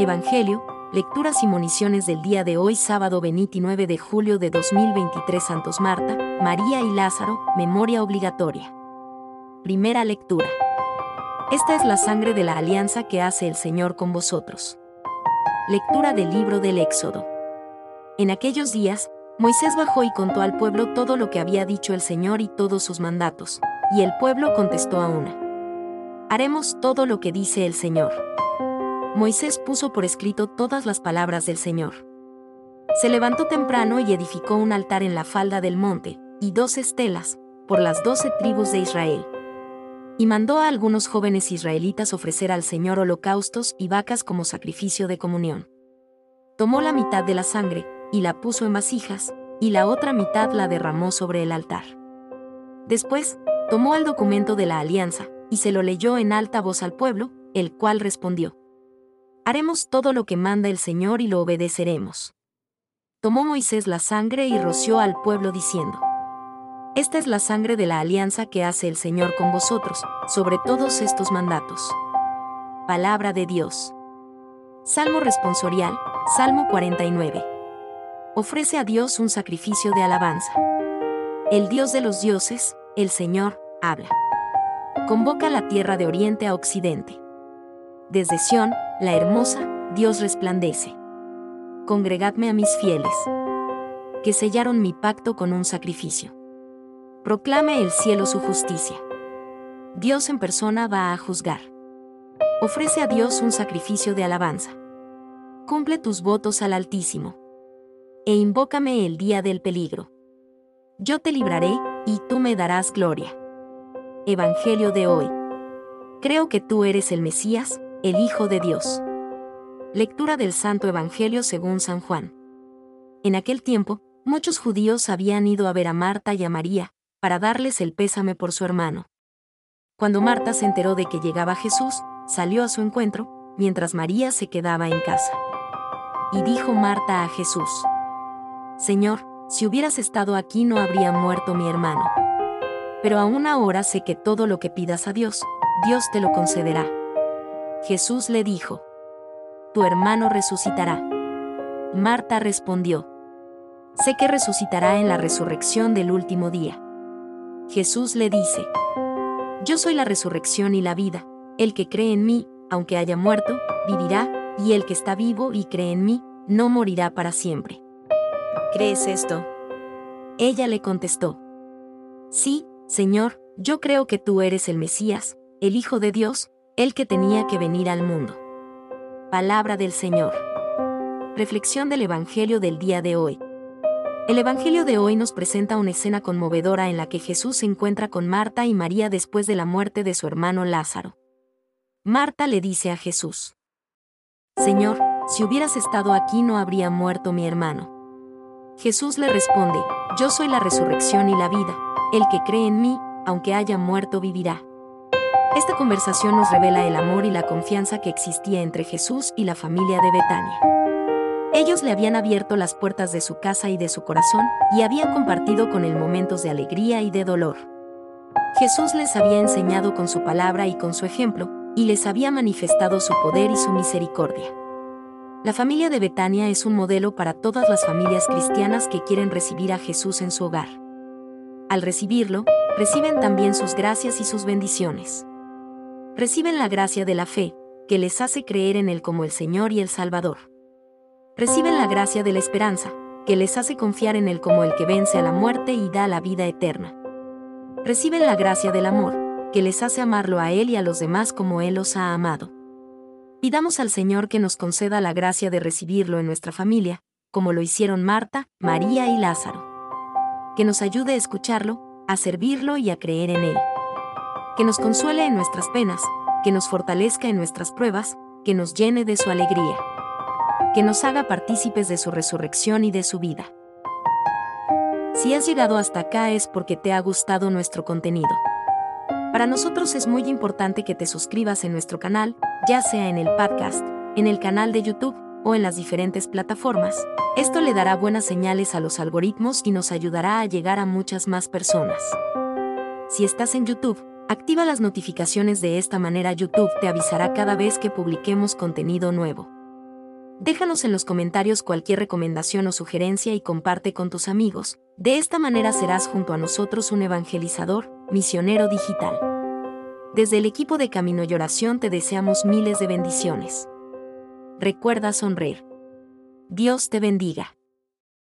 Evangelio, lecturas y municiones del día de hoy sábado 29 de julio de 2023 Santos Marta, María y Lázaro, memoria obligatoria. Primera lectura. Esta es la sangre de la alianza que hace el Señor con vosotros. Lectura del libro del Éxodo. En aquellos días, Moisés bajó y contó al pueblo todo lo que había dicho el Señor y todos sus mandatos, y el pueblo contestó a una. Haremos todo lo que dice el Señor. Moisés puso por escrito todas las palabras del Señor. Se levantó temprano y edificó un altar en la falda del monte, y dos estelas, por las doce tribus de Israel. Y mandó a algunos jóvenes israelitas ofrecer al Señor holocaustos y vacas como sacrificio de comunión. Tomó la mitad de la sangre, y la puso en vasijas, y la otra mitad la derramó sobre el altar. Después, tomó el documento de la alianza, y se lo leyó en alta voz al pueblo, el cual respondió. Haremos todo lo que manda el Señor y lo obedeceremos. Tomó Moisés la sangre y roció al pueblo diciendo, Esta es la sangre de la alianza que hace el Señor con vosotros, sobre todos estos mandatos. Palabra de Dios. Salmo responsorial, Salmo 49. Ofrece a Dios un sacrificio de alabanza. El Dios de los dioses, el Señor, habla convoca la tierra de oriente a occidente. Desde Sión, la hermosa, Dios resplandece. Congregadme a mis fieles, que sellaron mi pacto con un sacrificio. Proclame el cielo su justicia. Dios en persona va a juzgar. Ofrece a Dios un sacrificio de alabanza. Cumple tus votos al Altísimo. E invócame el día del peligro. Yo te libraré, y tú me darás gloria. Evangelio de hoy. Creo que tú eres el Mesías, el Hijo de Dios. Lectura del Santo Evangelio según San Juan. En aquel tiempo, muchos judíos habían ido a ver a Marta y a María, para darles el pésame por su hermano. Cuando Marta se enteró de que llegaba Jesús, salió a su encuentro, mientras María se quedaba en casa. Y dijo Marta a Jesús, Señor, si hubieras estado aquí no habría muerto mi hermano pero aún ahora sé que todo lo que pidas a Dios, Dios te lo concederá. Jesús le dijo, Tu hermano resucitará. Marta respondió, Sé que resucitará en la resurrección del último día. Jesús le dice, Yo soy la resurrección y la vida, el que cree en mí, aunque haya muerto, vivirá, y el que está vivo y cree en mí, no morirá para siempre. ¿Crees esto? Ella le contestó, Sí, Señor, yo creo que tú eres el Mesías, el Hijo de Dios, el que tenía que venir al mundo. Palabra del Señor. Reflexión del Evangelio del día de hoy. El Evangelio de hoy nos presenta una escena conmovedora en la que Jesús se encuentra con Marta y María después de la muerte de su hermano Lázaro. Marta le dice a Jesús, Señor, si hubieras estado aquí no habría muerto mi hermano. Jesús le responde, Yo soy la resurrección y la vida el que cree en mí, aunque haya muerto, vivirá. Esta conversación nos revela el amor y la confianza que existía entre Jesús y la familia de Betania. Ellos le habían abierto las puertas de su casa y de su corazón, y habían compartido con él momentos de alegría y de dolor. Jesús les había enseñado con su palabra y con su ejemplo, y les había manifestado su poder y su misericordia. La familia de Betania es un modelo para todas las familias cristianas que quieren recibir a Jesús en su hogar al recibirlo, reciben también sus gracias y sus bendiciones. Reciben la gracia de la fe, que les hace creer en Él como el Señor y el Salvador. Reciben la gracia de la esperanza, que les hace confiar en Él como el que vence a la muerte y da la vida eterna. Reciben la gracia del amor, que les hace amarlo a Él y a los demás como Él los ha amado. Pidamos al Señor que nos conceda la gracia de recibirlo en nuestra familia, como lo hicieron Marta, María y Lázaro que nos ayude a escucharlo, a servirlo y a creer en Él. Que nos consuele en nuestras penas, que nos fortalezca en nuestras pruebas, que nos llene de su alegría. Que nos haga partícipes de su resurrección y de su vida. Si has llegado hasta acá es porque te ha gustado nuestro contenido. Para nosotros es muy importante que te suscribas en nuestro canal, ya sea en el podcast, en el canal de YouTube o en las diferentes plataformas, esto le dará buenas señales a los algoritmos y nos ayudará a llegar a muchas más personas. Si estás en YouTube, activa las notificaciones de esta manera YouTube te avisará cada vez que publiquemos contenido nuevo. Déjanos en los comentarios cualquier recomendación o sugerencia y comparte con tus amigos. De esta manera serás junto a nosotros un evangelizador, misionero digital. Desde el equipo de Camino y Oración te deseamos miles de bendiciones. Recuerda sonreír. Dios te bendiga.